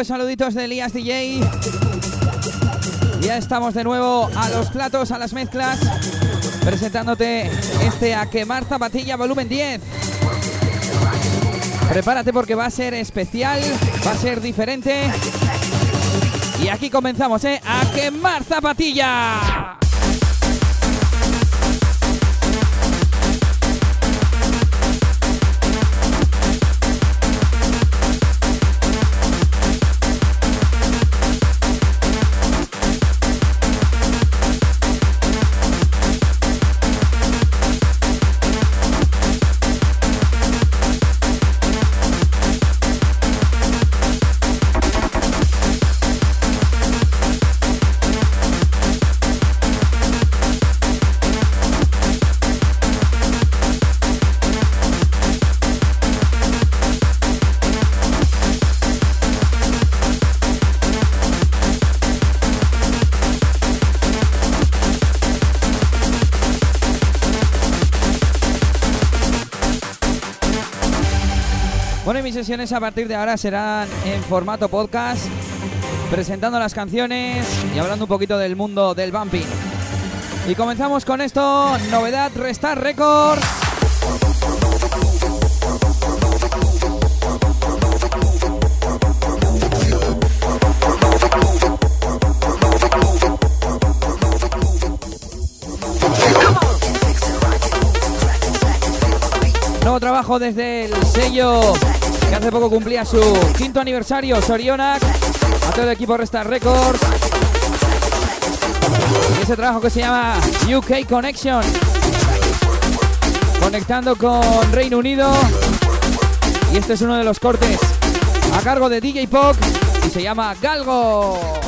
Pues saluditos de Elías DJ. Ya estamos de nuevo a los platos, a las mezclas, presentándote este A Quemar Zapatilla volumen 10. Prepárate porque va a ser especial, va a ser diferente. Y aquí comenzamos, ¿eh? A Quemar Zapatilla. Sesiones a partir de ahora serán en formato podcast, presentando las canciones y hablando un poquito del mundo del bumping. Y comenzamos con esto, novedad Restar Records. Nuevo trabajo desde el sello que hace poco cumplía su quinto aniversario, Sorionak, a todo el equipo Resta Records. Y ese trabajo que se llama UK Connection, conectando con Reino Unido. Y este es uno de los cortes a cargo de DJ Pop y se llama Galgo.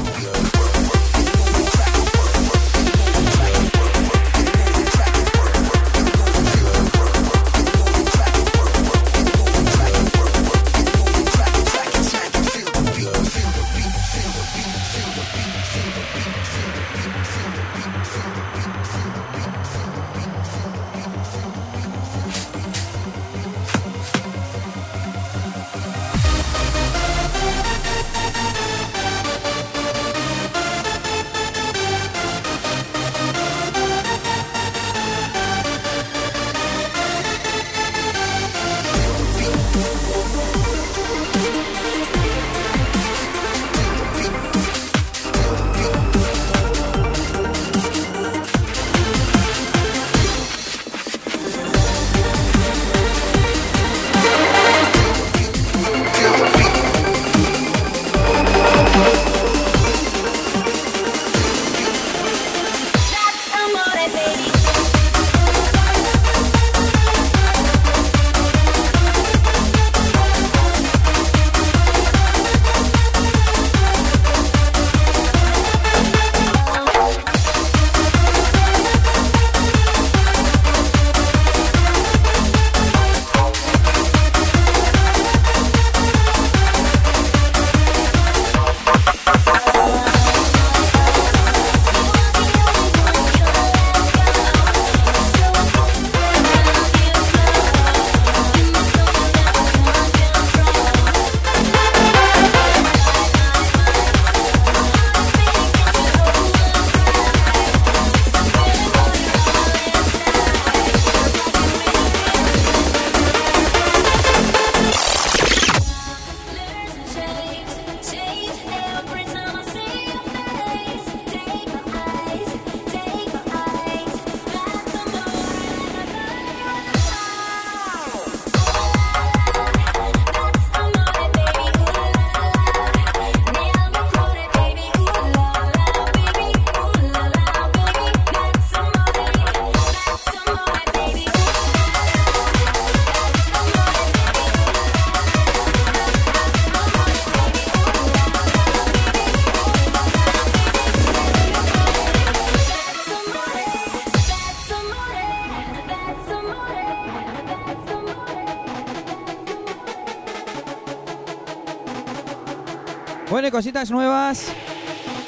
Cositas nuevas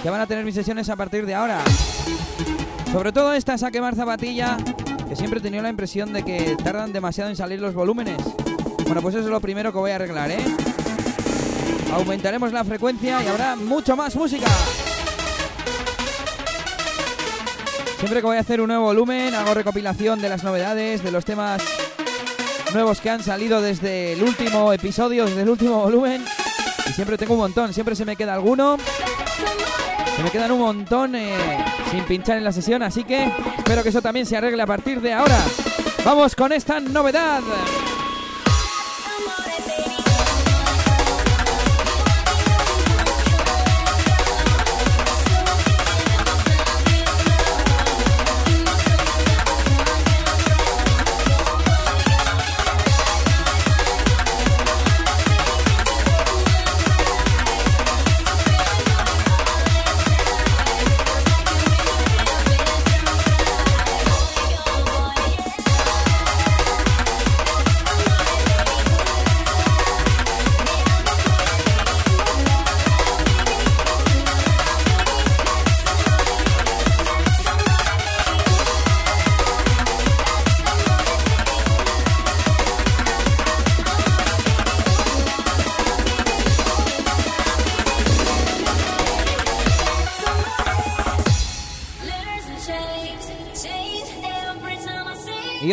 que van a tener mis sesiones a partir de ahora. Sobre todo esta a quemar zapatilla, que siempre he tenido la impresión de que tardan demasiado en salir los volúmenes. Bueno, pues eso es lo primero que voy a arreglar, ¿eh? aumentaremos la frecuencia y habrá mucho más música. Siempre que voy a hacer un nuevo volumen, hago recopilación de las novedades, de los temas nuevos que han salido desde el último episodio, desde el último volumen. Y siempre tengo un montón, siempre se me queda alguno. Se me quedan un montón eh, sin pinchar en la sesión, así que espero que eso también se arregle a partir de ahora. Vamos con esta novedad.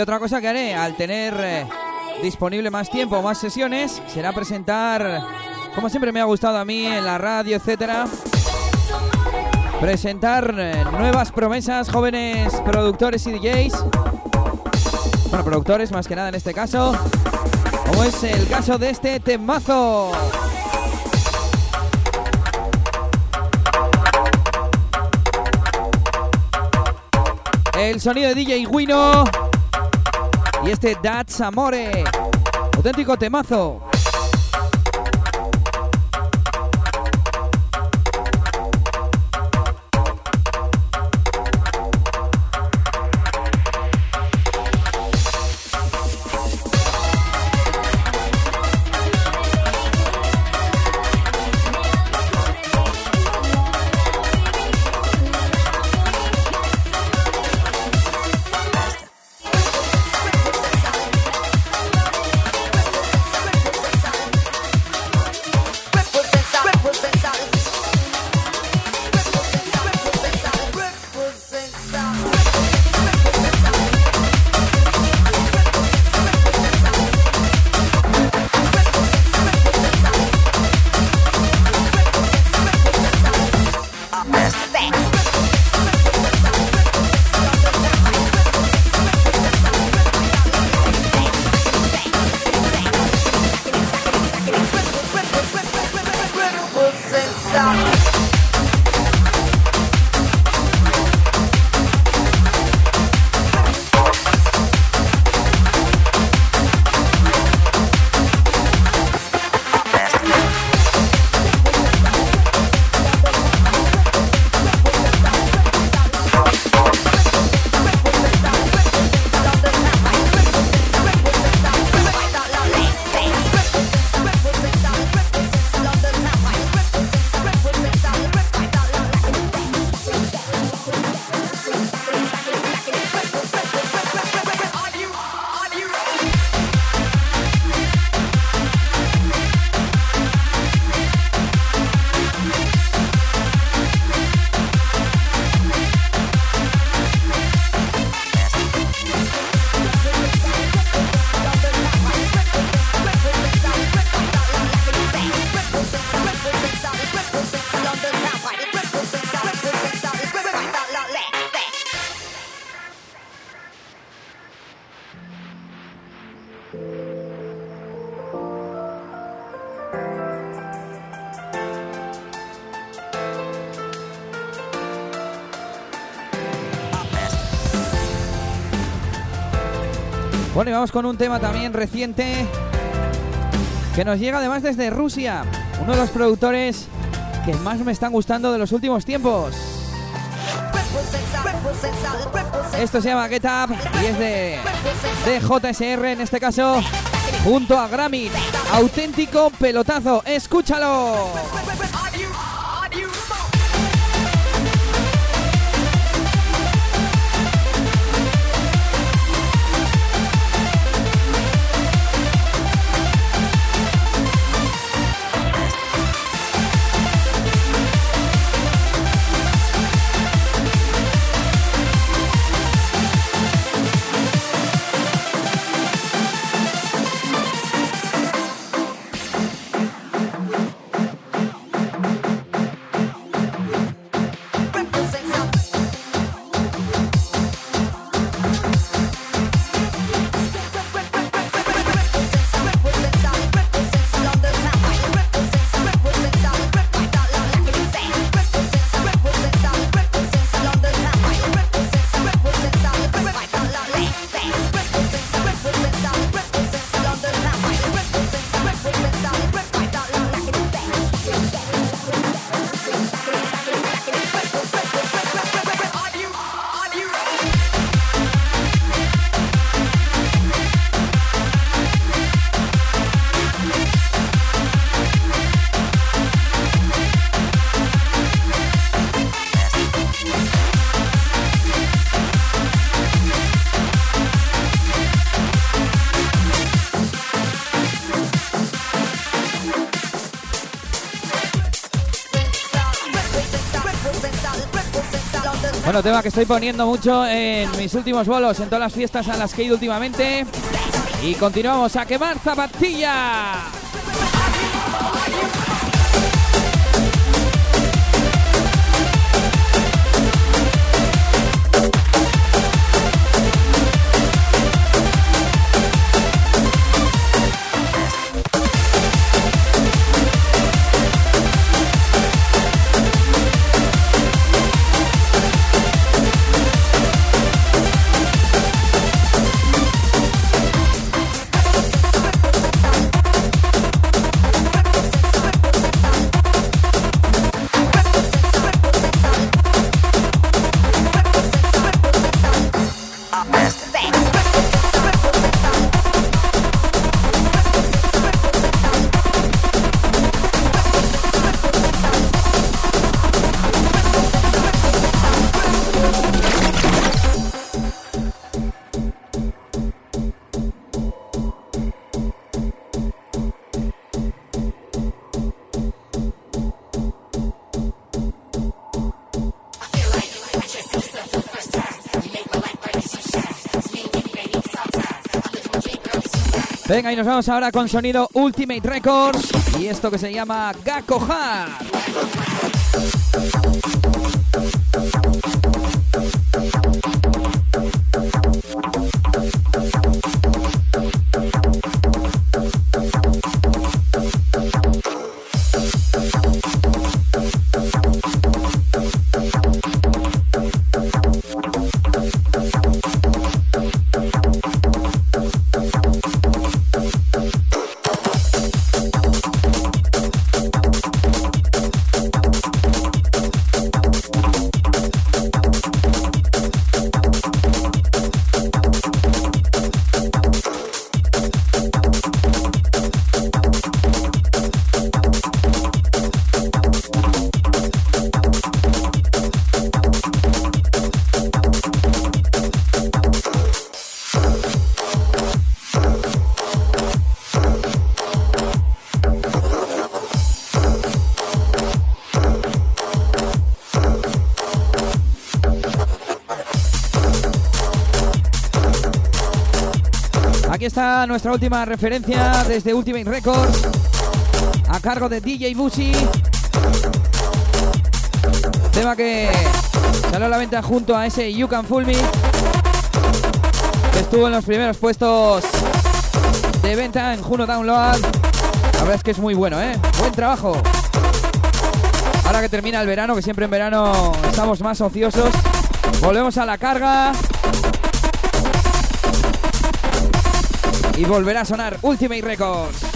Otra cosa que haré al tener eh, disponible más tiempo, más sesiones, será presentar, como siempre me ha gustado a mí en la radio, etcétera, presentar eh, nuevas promesas, jóvenes productores y DJs. Bueno, productores más que nada en este caso, como es el caso de este temazo. El sonido de DJ Wino. Y este That's Amore. Auténtico temazo. Vamos con un tema también reciente que nos llega además desde Rusia. Uno de los productores que más me están gustando de los últimos tiempos. Esto se llama Get Up y es de, de JSR en este caso, junto a Grammy. Auténtico pelotazo, escúchalo. Bueno, tema que estoy poniendo mucho en mis últimos bolos, en todas las fiestas a las que he ido últimamente. Y continuamos a quemar zapatillas. Venga, y nos vamos ahora con sonido Ultimate Records y esto que se llama Nuestra última referencia desde Ultimate Records a cargo de DJ Bushi. Tema que salió a la venta junto a ese You Can Fool estuvo en los primeros puestos de venta en Juno Download. La verdad es que es muy bueno, ¿eh? Buen trabajo. Ahora que termina el verano, que siempre en verano estamos más ociosos, volvemos a la carga. y volverá a sonar Ultimate Records.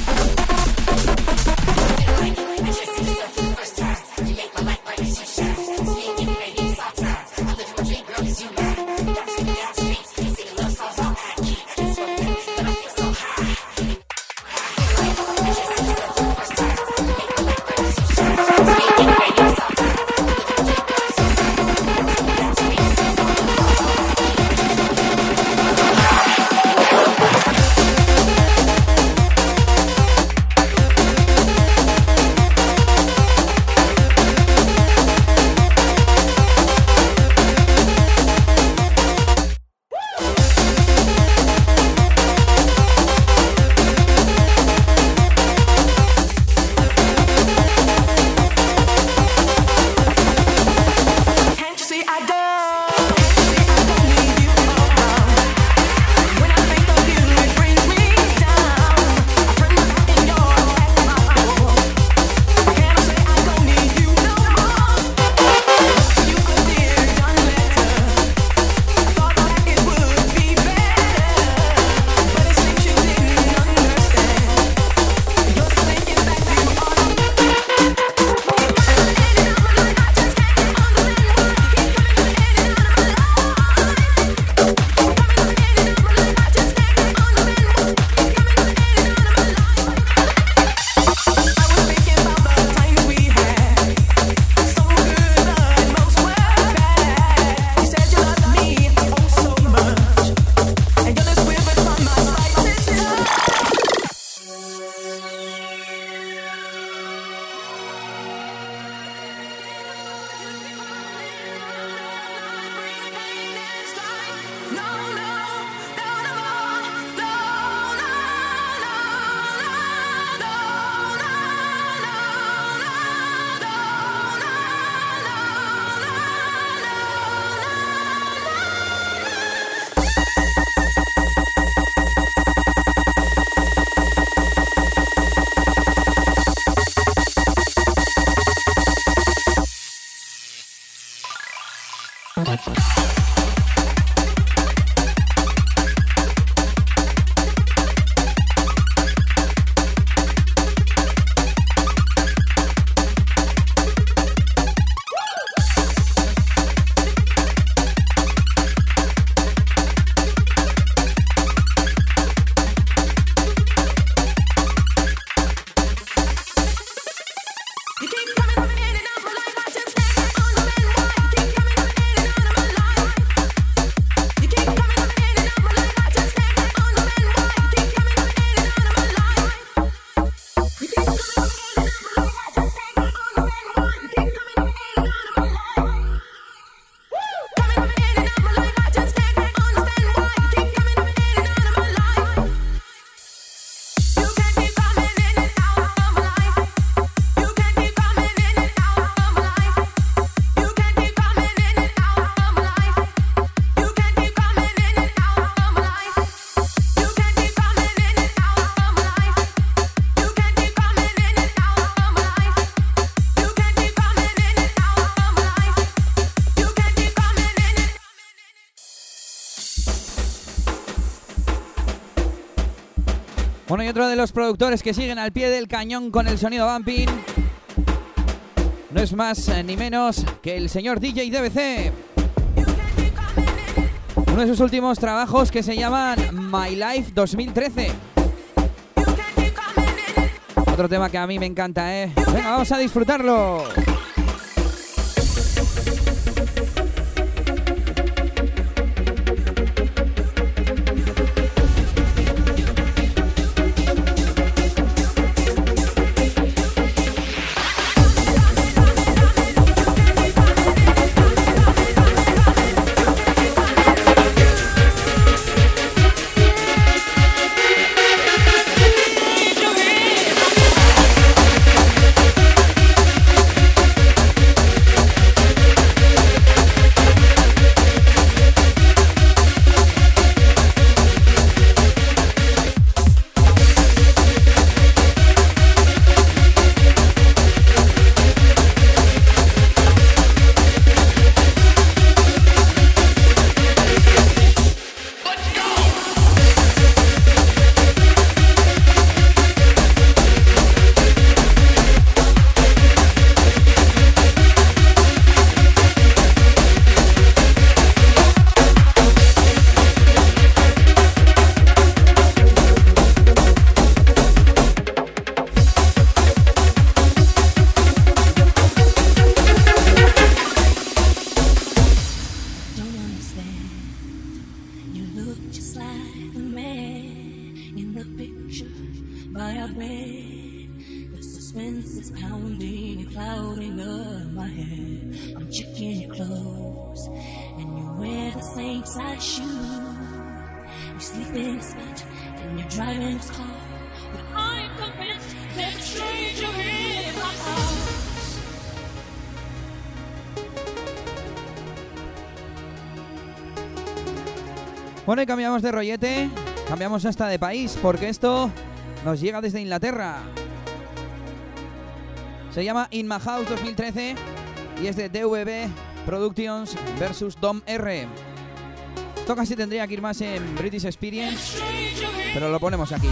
Los productores que siguen al pie del cañón con el sonido bumping no es más eh, ni menos que el señor DJ DBC. Uno de sus últimos trabajos que se llaman My Life 2013. Otro tema que a mí me encanta, ¿eh? Venga, vamos a disfrutarlo. Cambiamos de rollete, cambiamos hasta de país, porque esto nos llega desde Inglaterra. Se llama In House 2013 y es de DVB Productions versus Dom R. Esto casi tendría que ir más en British Experience, pero lo ponemos aquí.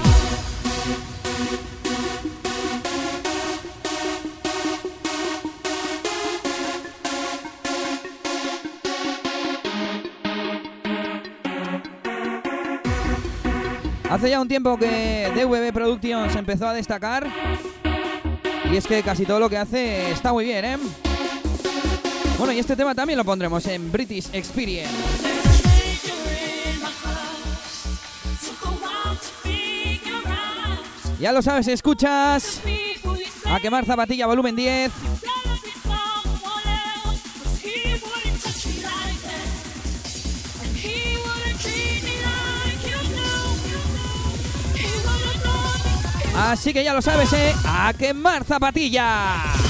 Hace ya un tiempo que DVB Productions empezó a destacar. Y es que casi todo lo que hace está muy bien, ¿eh? Bueno, y este tema también lo pondremos en British Experience. Ya lo sabes, escuchas a quemar zapatilla volumen 10. Así que ya lo sabes, ¿eh? A quemar zapatilla.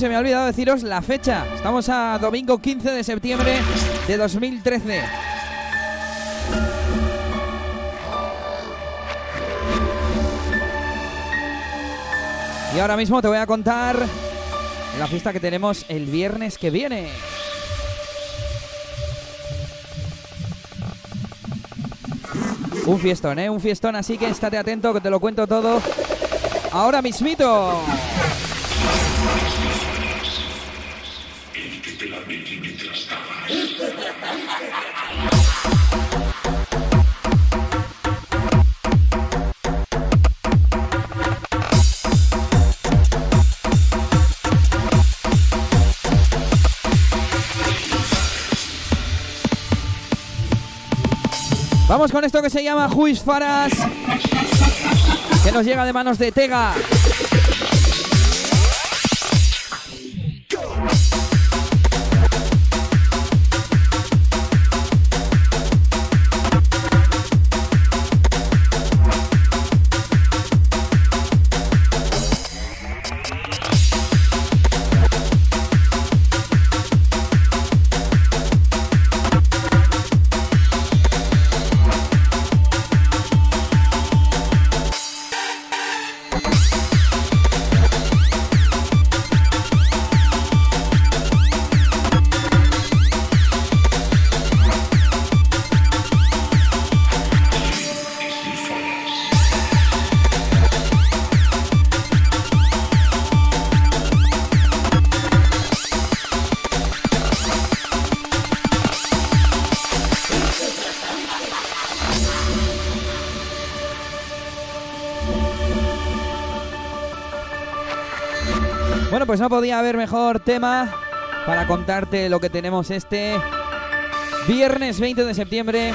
Se me ha olvidado deciros la fecha. Estamos a domingo 15 de septiembre de 2013. Y ahora mismo te voy a contar la fiesta que tenemos el viernes que viene. Un fiestón, ¿eh? Un fiestón, así que estate atento que te lo cuento todo ahora mismito. Vamos con esto que se llama Juiz Faras, que nos llega de manos de Tega. Pues no podía haber mejor tema para contarte lo que tenemos este viernes 20 de septiembre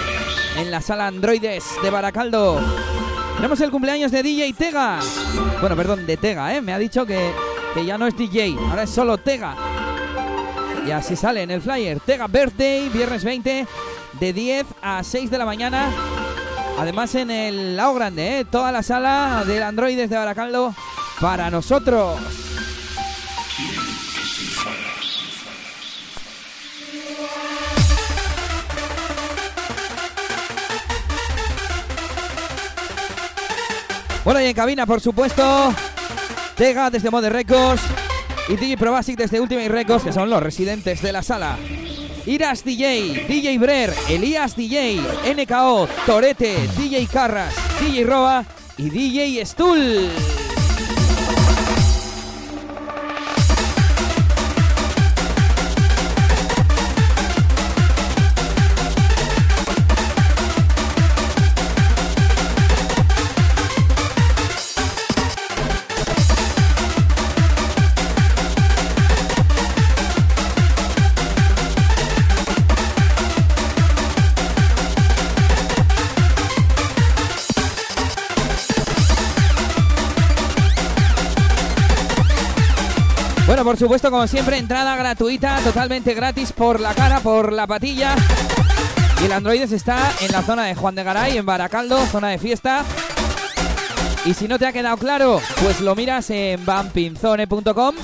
en la sala Androides de Baracaldo. Tenemos el cumpleaños de DJ Tega. Bueno, perdón, de Tega, ¿eh? Me ha dicho que, que ya no es DJ, ahora es solo Tega. Y así sale en el flyer. Tega Birthday, viernes 20, de 10 a 6 de la mañana. Además en el Lao Grande, ¿eh? Toda la sala del Androides de Baracaldo para nosotros. Bueno, y en cabina, por supuesto, Tega desde Mode Records y DJ Probasic desde Ultimate Records, que son los residentes de la sala. Iras DJ, DJ Brer, Elías DJ, NKO, Torete, DJ Carras, DJ Roa y DJ Stull. Por supuesto, como siempre, entrada gratuita, totalmente gratis por la cara, por la patilla. Y el Androides está en la zona de Juan de Garay, en Baracaldo, zona de fiesta. Y si no te ha quedado claro, pues lo miras en bumpinzone.com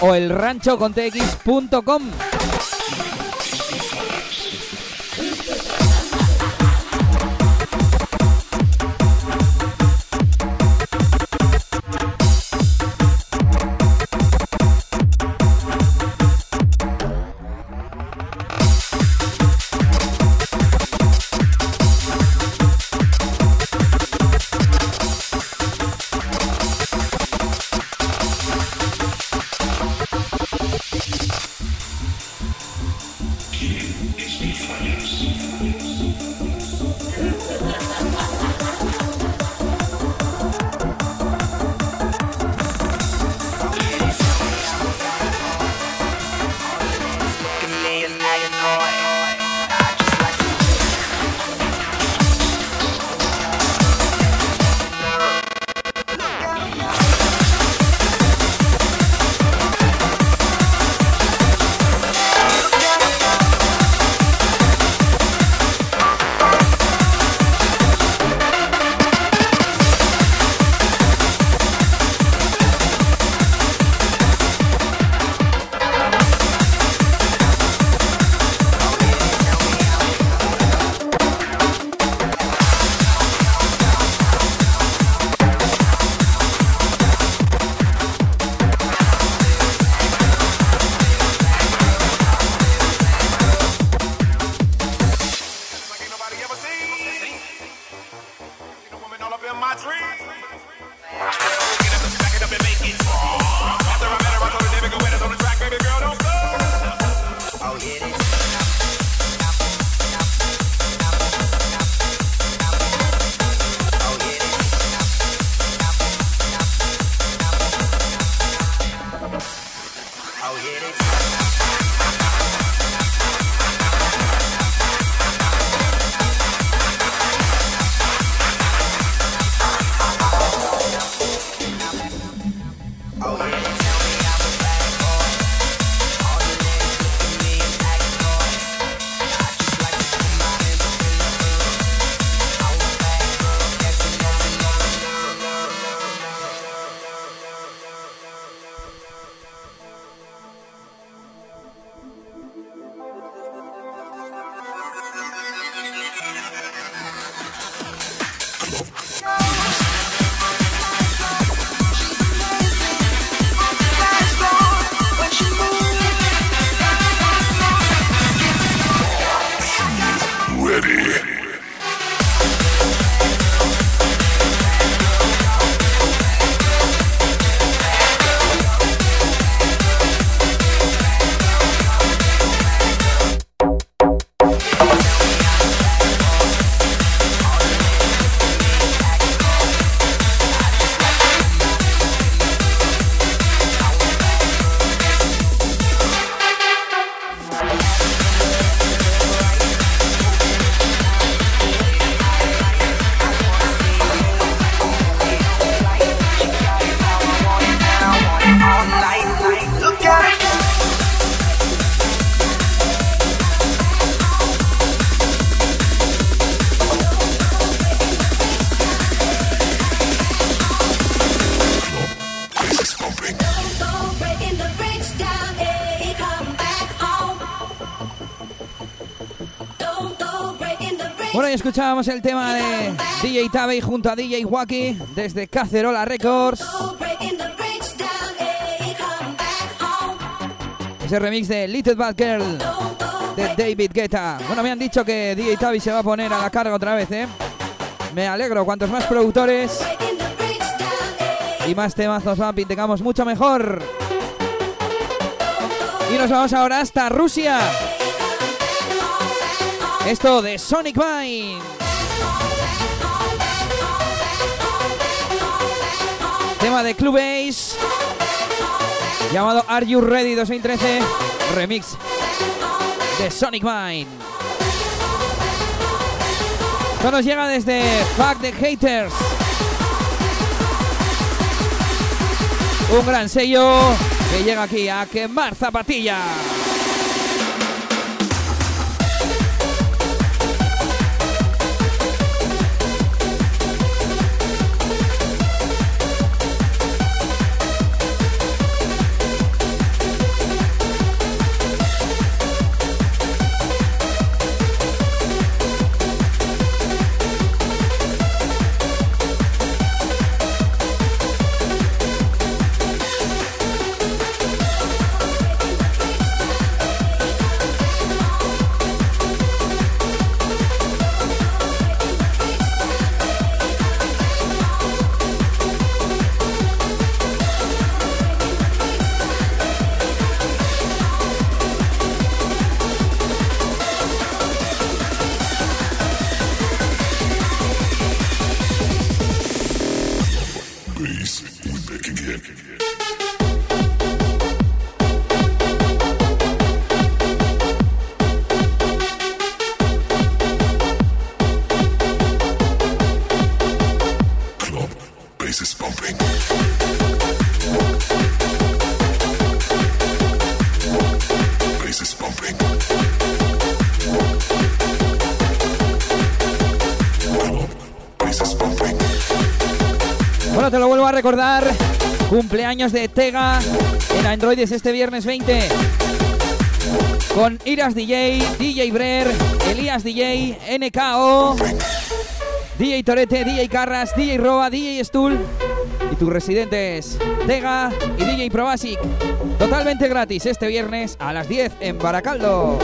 o el escuchábamos el tema de DJ Tabey junto a DJ Wacky desde Cacerola Records. Ese remix de Little Bad Girl de David Guetta. Bueno, me han dicho que DJ Tabey se va a poner a la carga otra vez, ¿eh? Me alegro, cuantos más productores y más temazos vamping tengamos, mucho mejor. Y nos vamos ahora hasta Rusia. Esto de Sonic Vine. Tema de Club Ace. Llamado Are You Ready 2013. Remix de Sonic Vine. Esto nos llega desde Fuck the Haters. Un gran sello que llega aquí a quemar zapatillas. Recordar, cumpleaños de Tega en Androides este viernes 20. Con Iras DJ, DJ Brer, Elías DJ, NKO, DJ Torete, DJ Carras, DJ Roa, DJ Stool y tus residentes Tega y DJ Probasic. Totalmente gratis este viernes a las 10 en Baracaldo.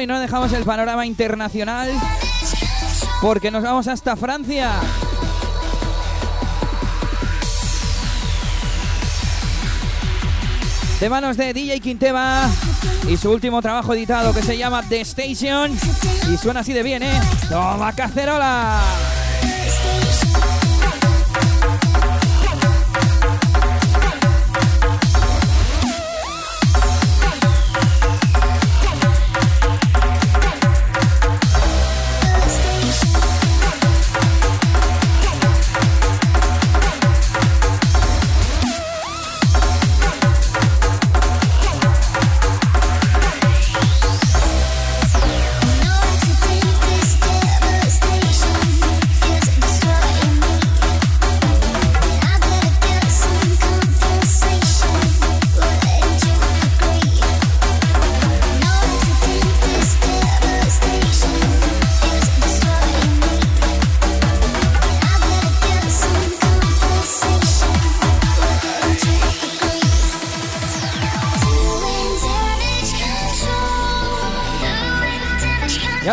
Y no dejamos el panorama internacional porque nos vamos hasta Francia. De manos de DJ Quinteva y su último trabajo editado que se llama The Station y suena así de bien, ¿eh? ¡Toma cacerola!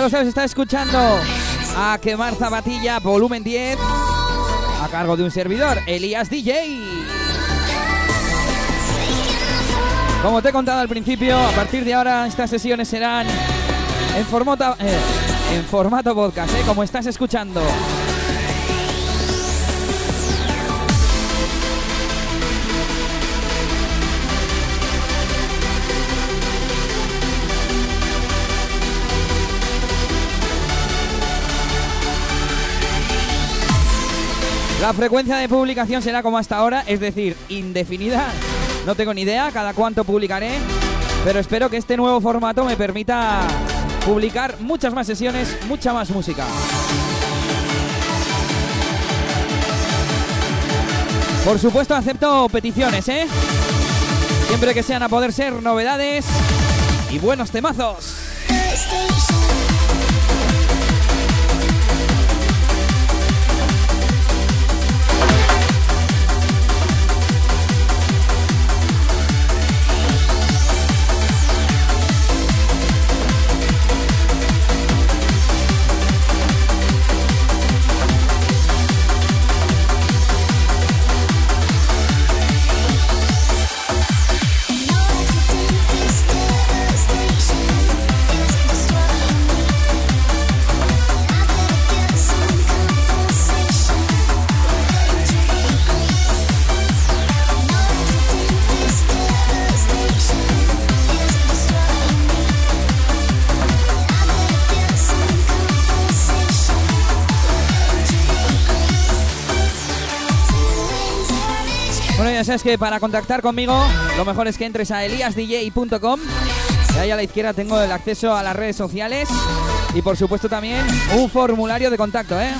Lo sabes, está escuchando a Quemar Zapatilla, volumen 10, a cargo de un servidor, Elías DJ. Como te he contado al principio, a partir de ahora estas sesiones serán en formato, eh, en formato podcast, ¿eh? como estás escuchando. La frecuencia de publicación será como hasta ahora, es decir, indefinida. No tengo ni idea cada cuánto publicaré, pero espero que este nuevo formato me permita publicar muchas más sesiones, mucha más música. Por supuesto acepto peticiones, ¿eh? Siempre que sean a poder ser novedades y buenos temazos. Que para contactar conmigo lo mejor es que entres a eliasdj.com y ahí a la izquierda tengo el acceso a las redes sociales y por supuesto también un formulario de contacto, ¿eh?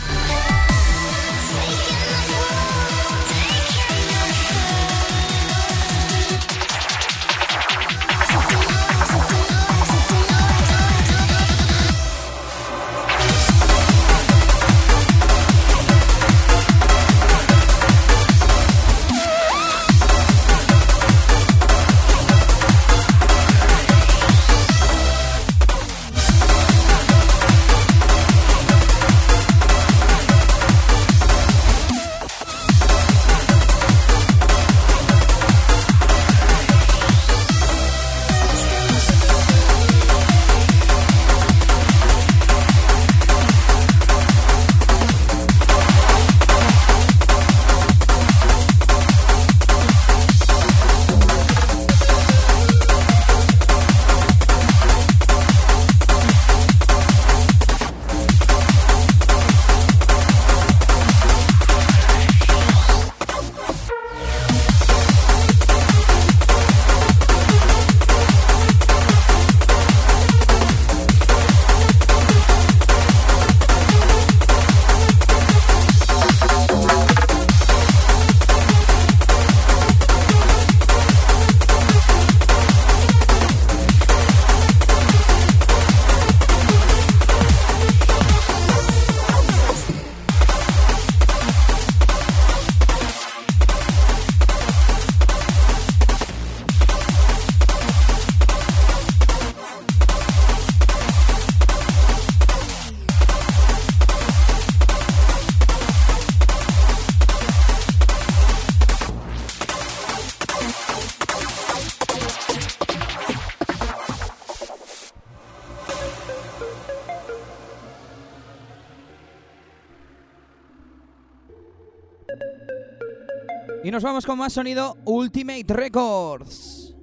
Y nos vamos con más sonido Ultimate Records.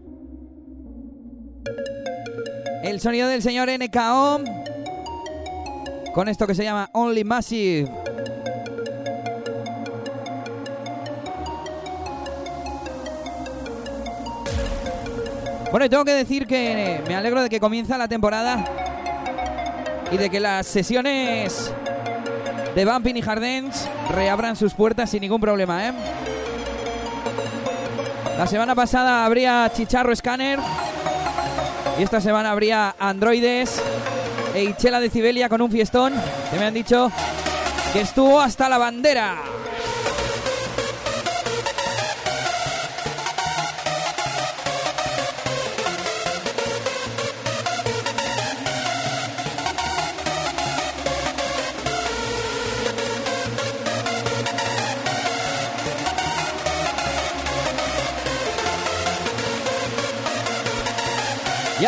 El sonido del señor NKO. Con esto que se llama Only Massive. Bueno, y tengo que decir que me alegro de que comienza la temporada y de que las sesiones de Bumping y Hardens reabran sus puertas sin ningún problema, ¿eh? La semana pasada habría Chicharro Scanner. Y esta semana habría Androides e Ichela de Cibelia con un fiestón que me han dicho que estuvo hasta la bandera.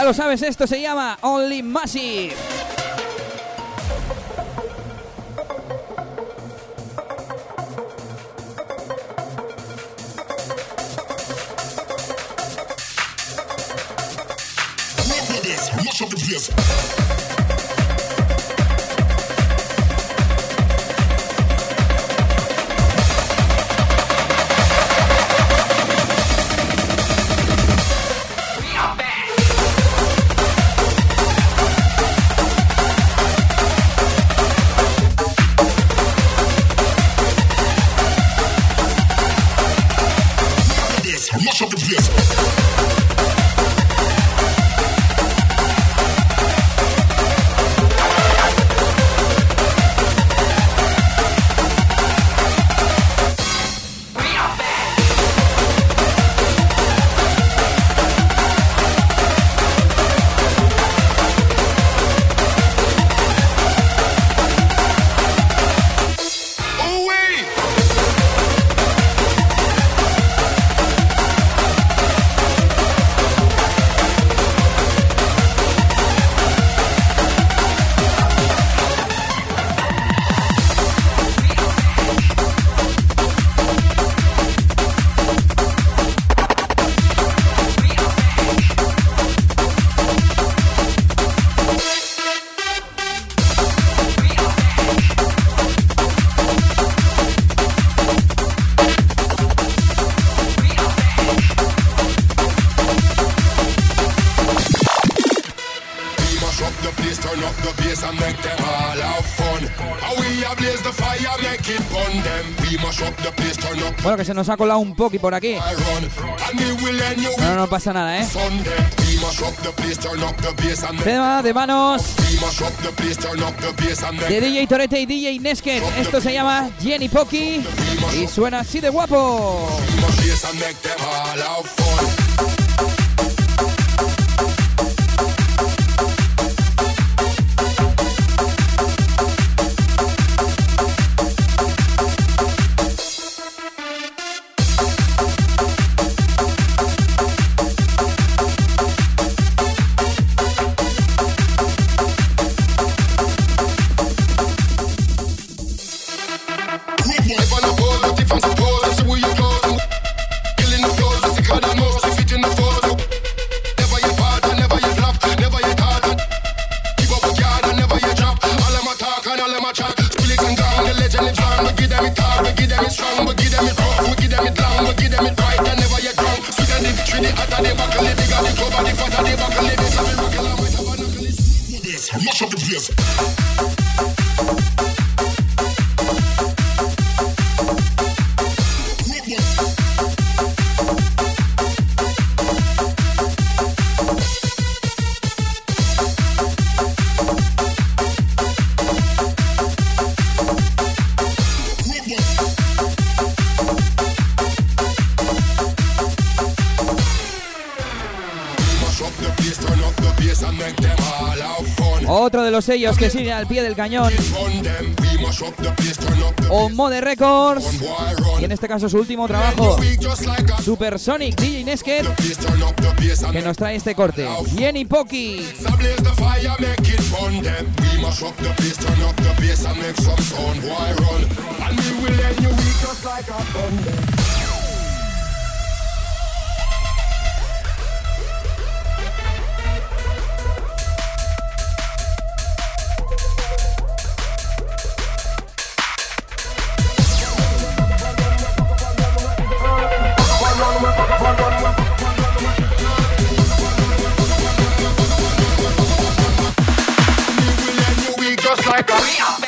Lo sabes, esto se llama Only Massive. Nos ha colado un poqui por aquí. No, no pasa nada, ¿eh? Tema de manos de DJ Torete y DJ Nesken. Esto se llama Jenny Poki y suena así de guapo. ellos que siguen al pie del cañón. On Mode Records. Y en este caso su último trabajo. Supersonic DJ Nesket. Que nos trae este corte. Jenny Pocky. work. Hurry up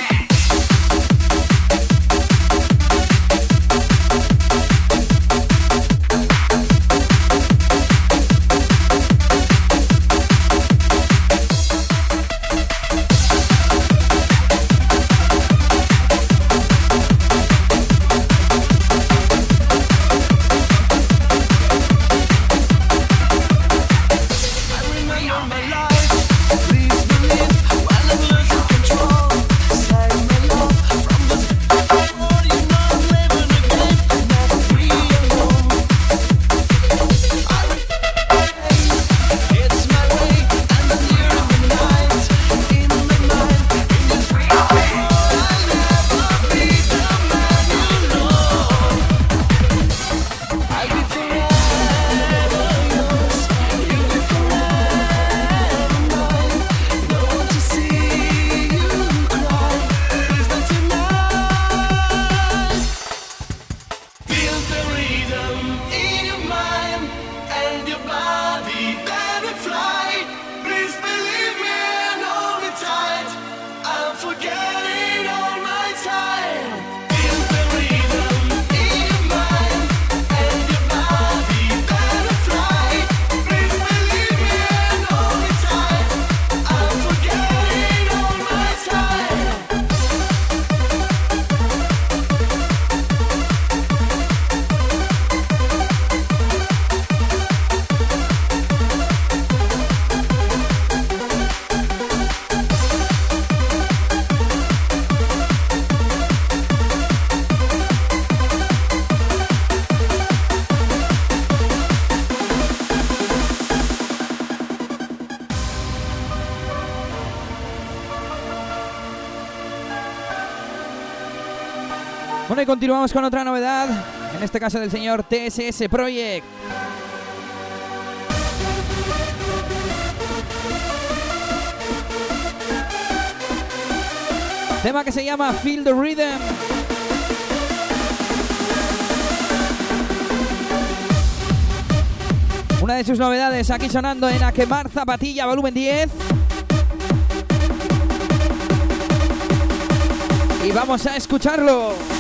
Bueno, y continuamos con otra novedad, en este caso del señor TSS Project. Tema que se llama Feel the Rhythm. Una de sus novedades aquí sonando en A Quemar Zapatilla Volumen 10. Y vamos a escucharlo.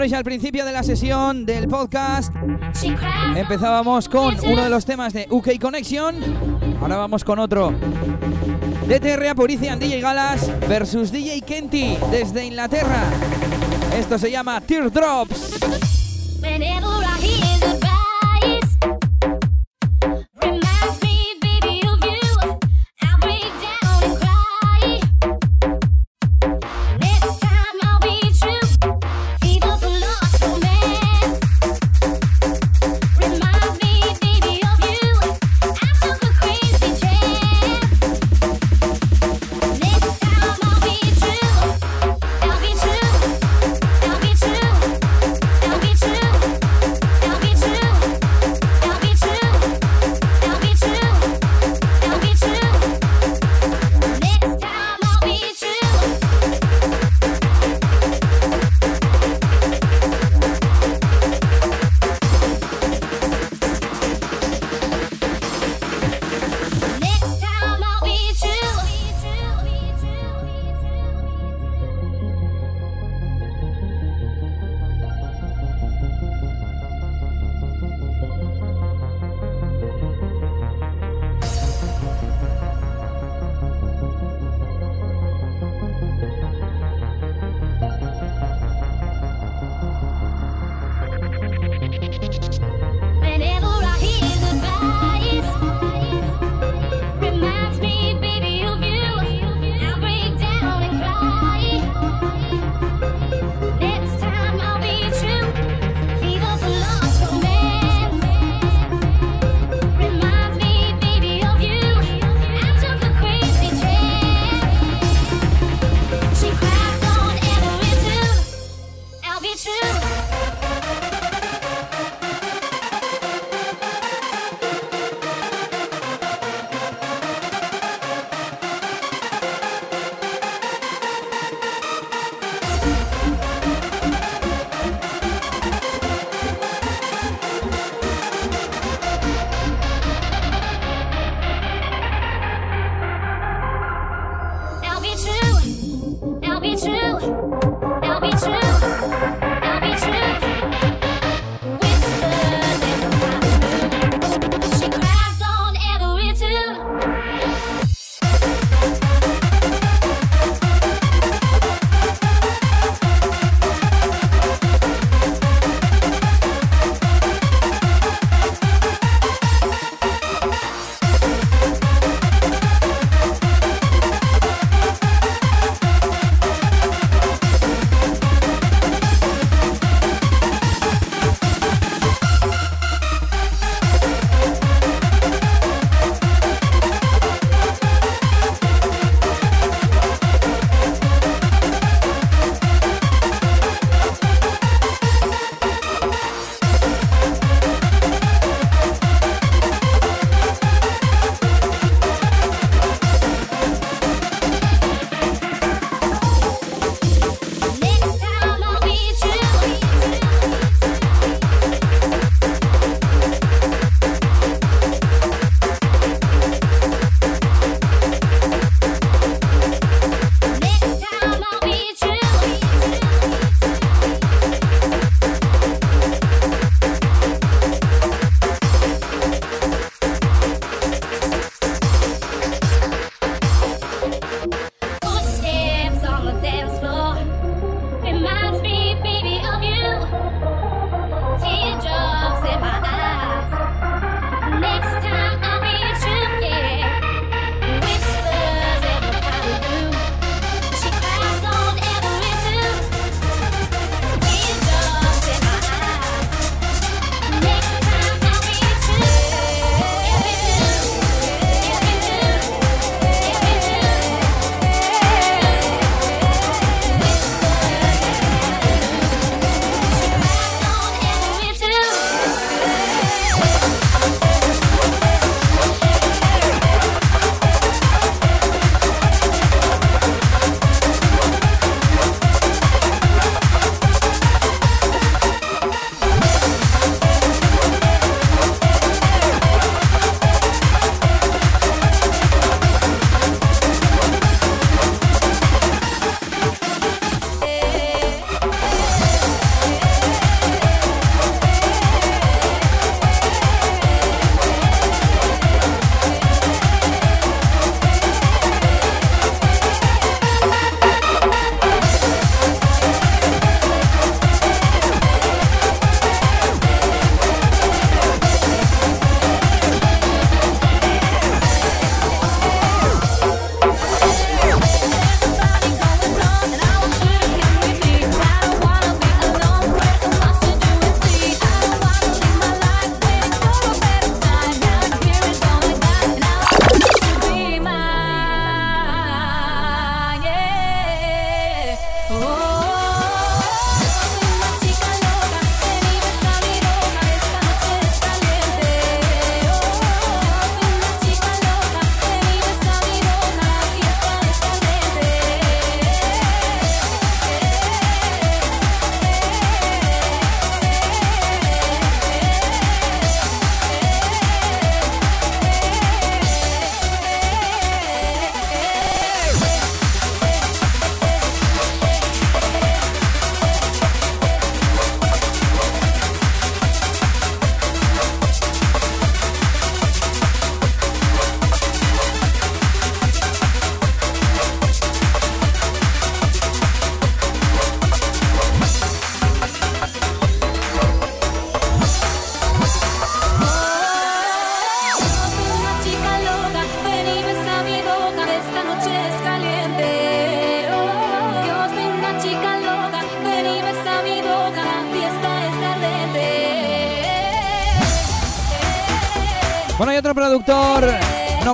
Bueno, al principio de la sesión del podcast empezábamos con uno de los temas de UK Connection. Ahora vamos con otro. DTR Apurician DJ Galas versus DJ Kenty desde Inglaterra. Esto se llama Teardrops.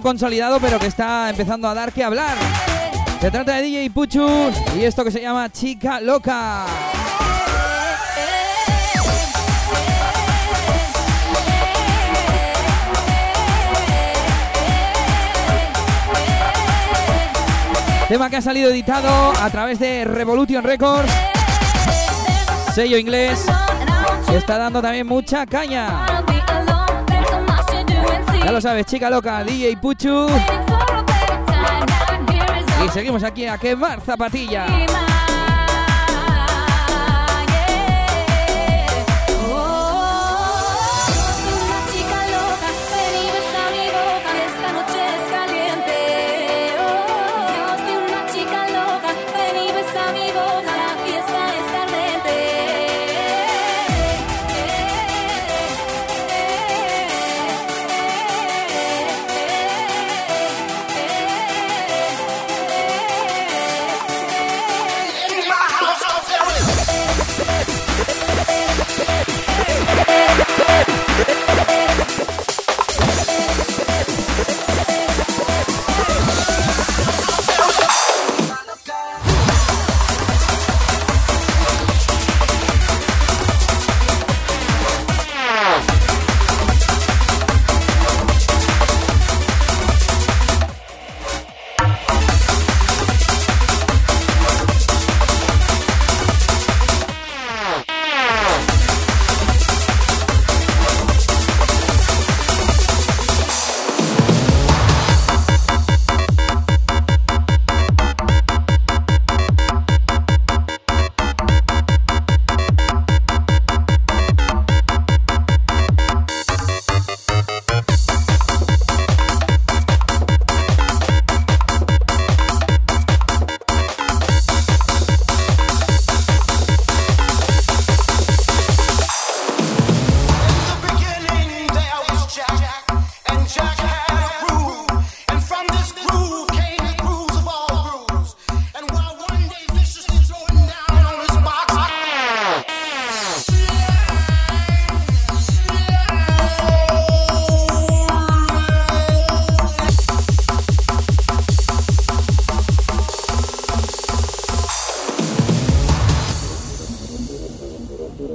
Consolidado, pero que está empezando a dar que hablar. Se trata de DJ Puchu y esto que se llama Chica Loca. Tema que ha salido editado a través de Revolution Records, sello inglés, está dando también mucha caña. Ya lo sabes, chica loca, DJ Puchu. Y seguimos aquí a quemar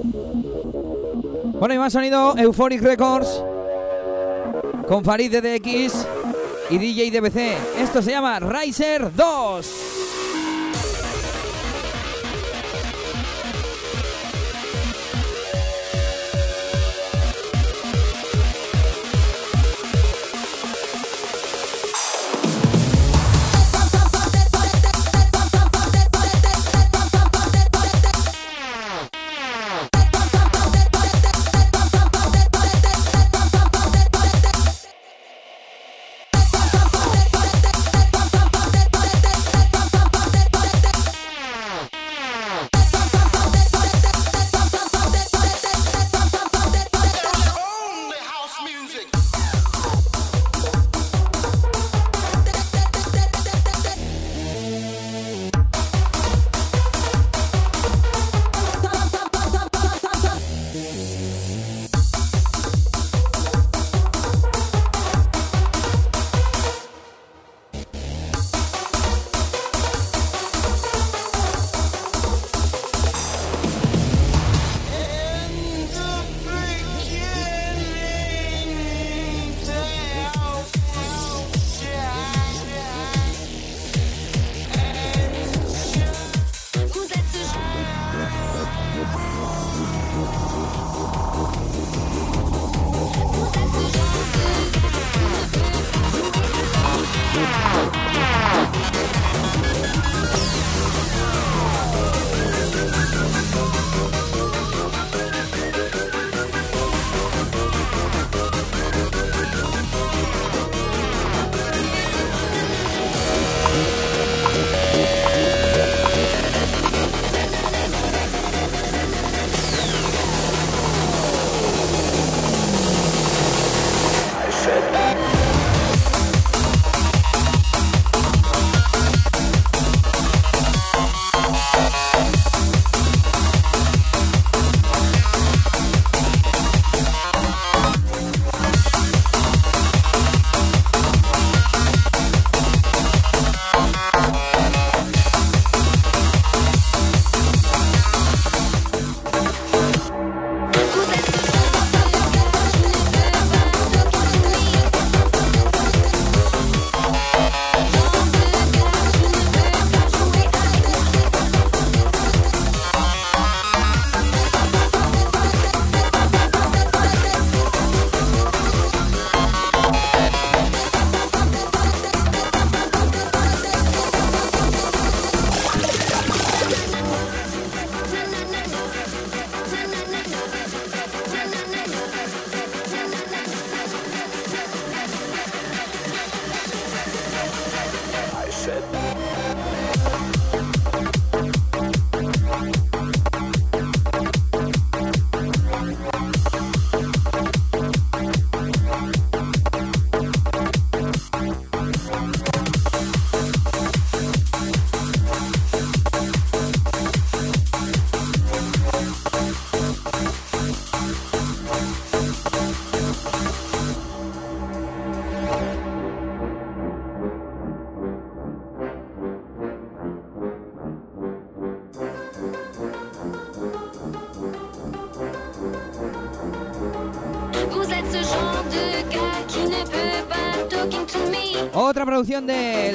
zapatilla. sonido Euphoric Records con Farid DDX y DJ DBC. Esto se llama Riser 2.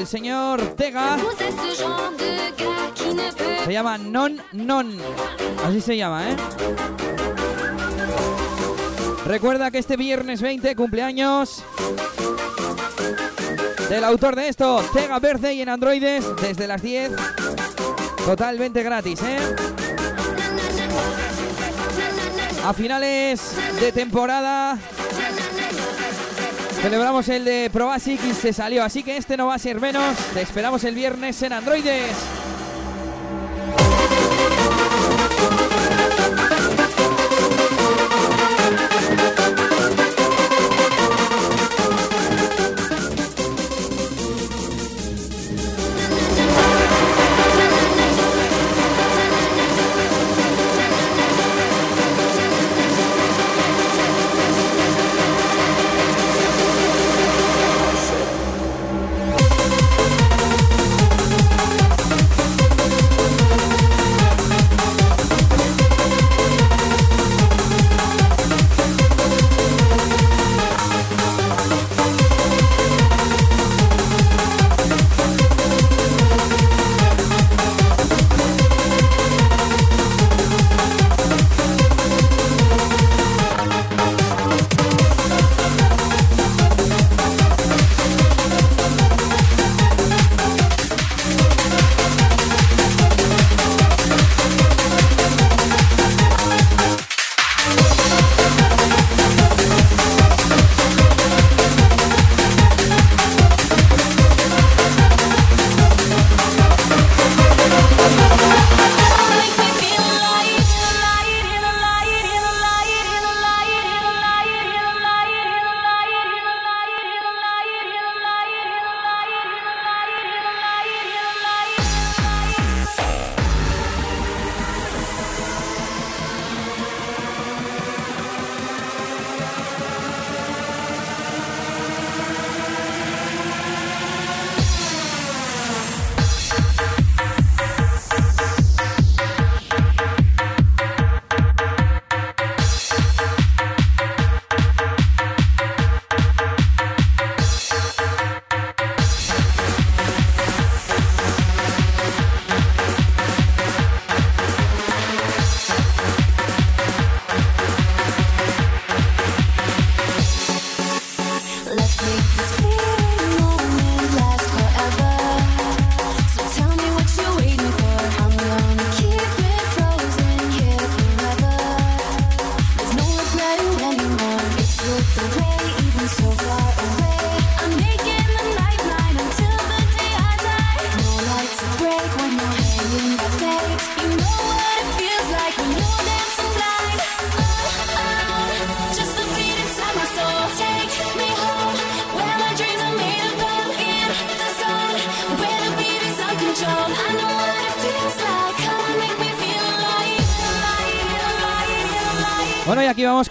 Señor Tega. Se llama Non Non. Así se llama, ¿eh? Recuerda que este viernes 20 cumpleaños del autor de esto, Tega Birthday en Androides desde las 10. Totalmente gratis, ¿eh? A finales de temporada celebramos el de Probasic y se salió, así que este no va a ser menos. Te esperamos el viernes en Androides.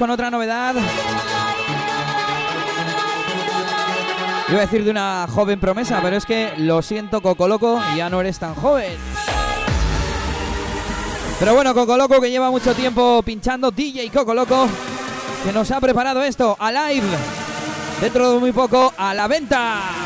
Con otra novedad. Iba a decir de una joven promesa, pero es que lo siento, Coco Loco, ya no eres tan joven. Pero bueno, Coco Loco que lleva mucho tiempo pinchando DJ Coco Loco, que nos ha preparado esto a live. Dentro de muy poco a la venta.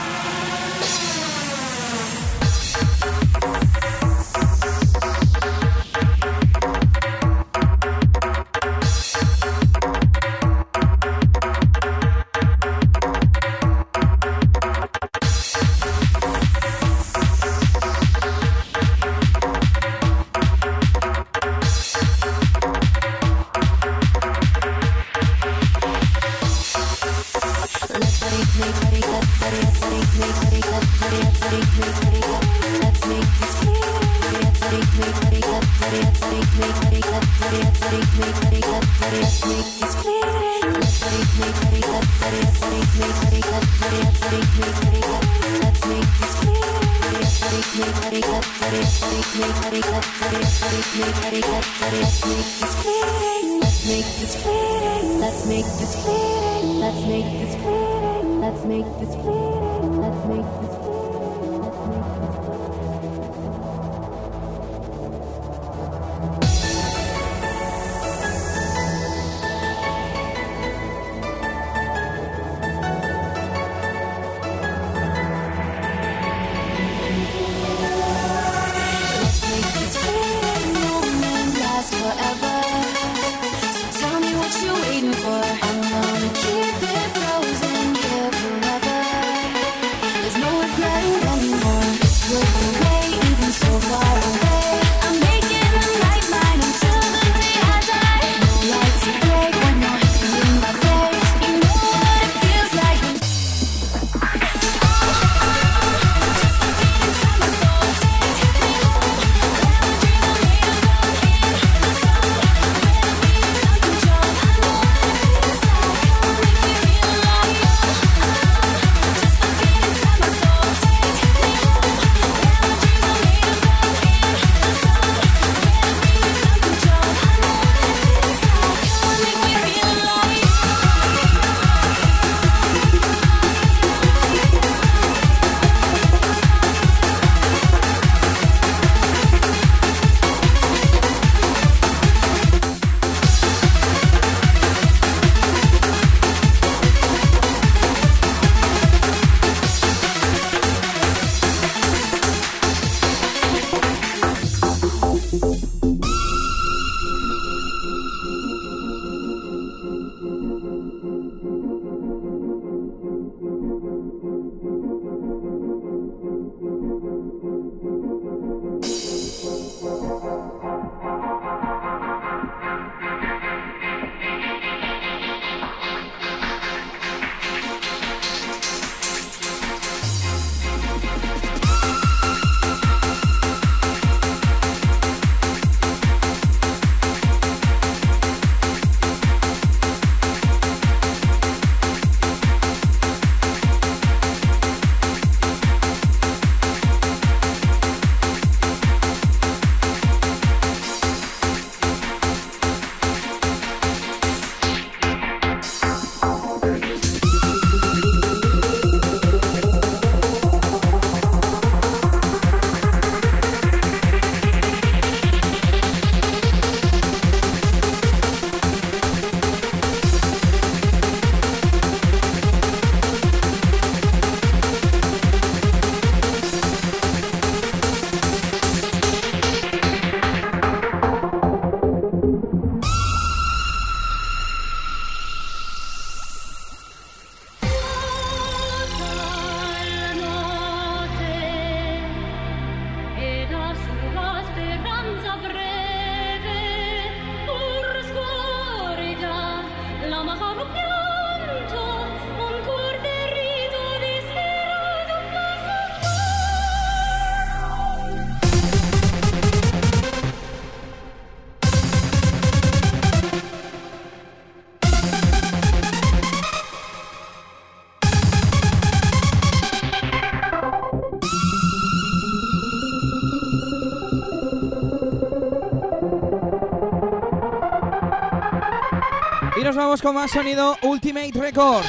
Con más sonido Ultimate Records.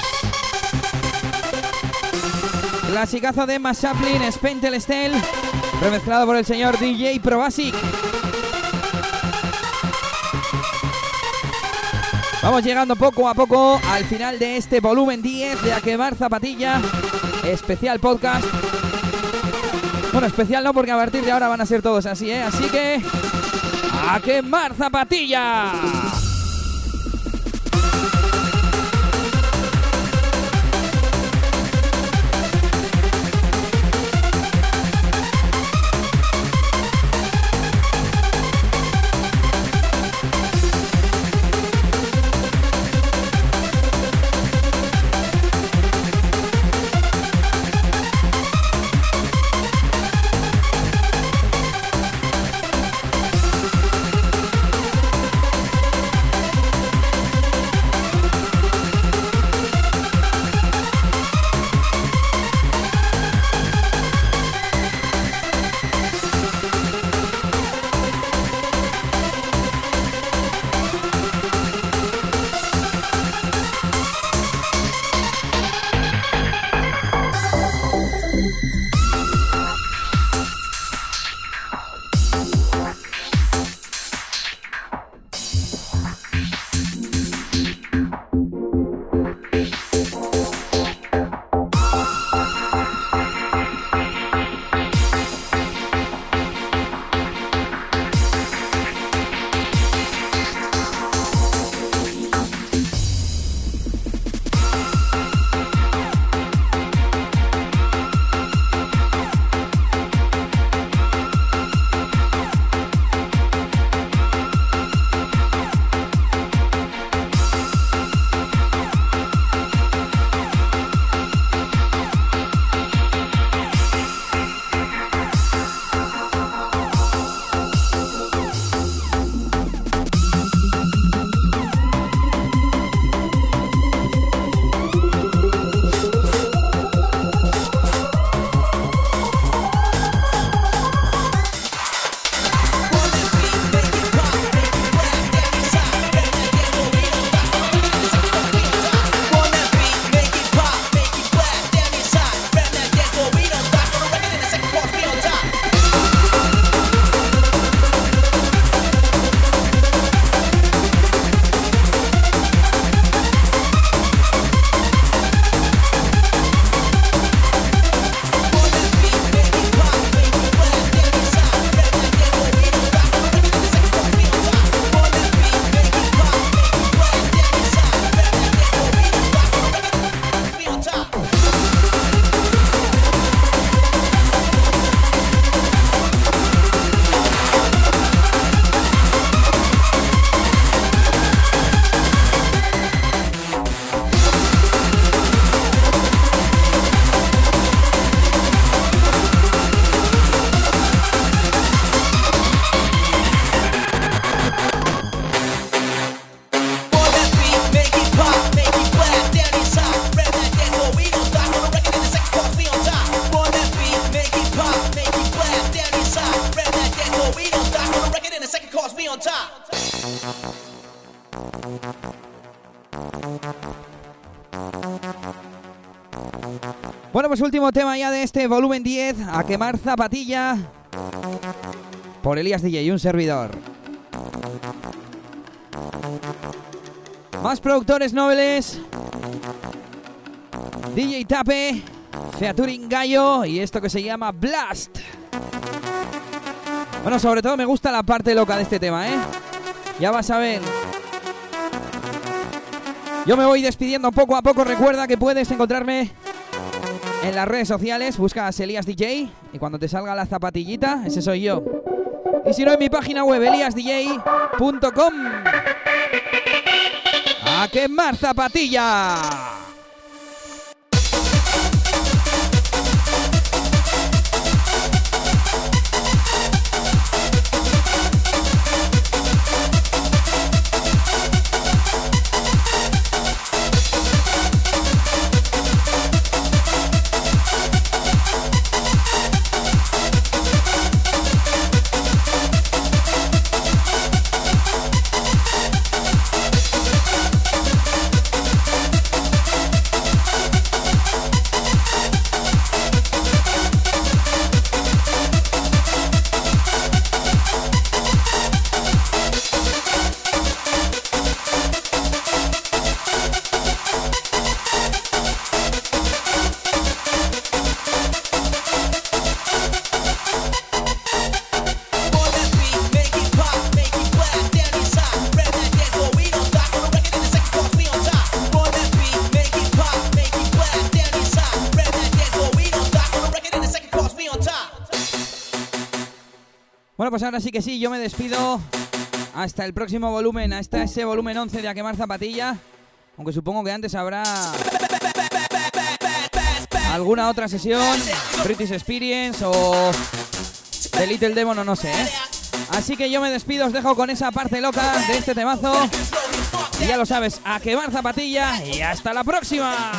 Clasicazo de Mass Chaplin, Spentel Stell, remezclado por el señor DJ Probasic. Vamos llegando poco a poco al final de este volumen 10 de A Zapatilla, especial podcast. Bueno, especial no, porque a partir de ahora van a ser todos así, ¿eh? Así que... ¡A quemar zapatilla! Tema ya de este volumen 10, a quemar zapatilla, por Elías DJ y un servidor. Más productores nobles, DJ Tape, Featuring Gallo y esto que se llama Blast. Bueno, sobre todo me gusta la parte loca de este tema, ¿eh? Ya vas a ver. Yo me voy despidiendo poco a poco. Recuerda que puedes encontrarme en las redes sociales, buscas Elías DJ y cuando te salga la zapatillita, ese soy yo. Y si no, en mi página web, eliasdj.com. ¡A quemar zapatilla! Ahora sí que sí, yo me despido hasta el próximo volumen, hasta ese volumen 11 de A Quemar Zapatilla. Aunque supongo que antes habrá alguna otra sesión, British Experience o The Little Demon o no sé. ¿eh? Así que yo me despido, os dejo con esa parte loca de este temazo. Y ya lo sabes, a quemar zapatilla y hasta la próxima.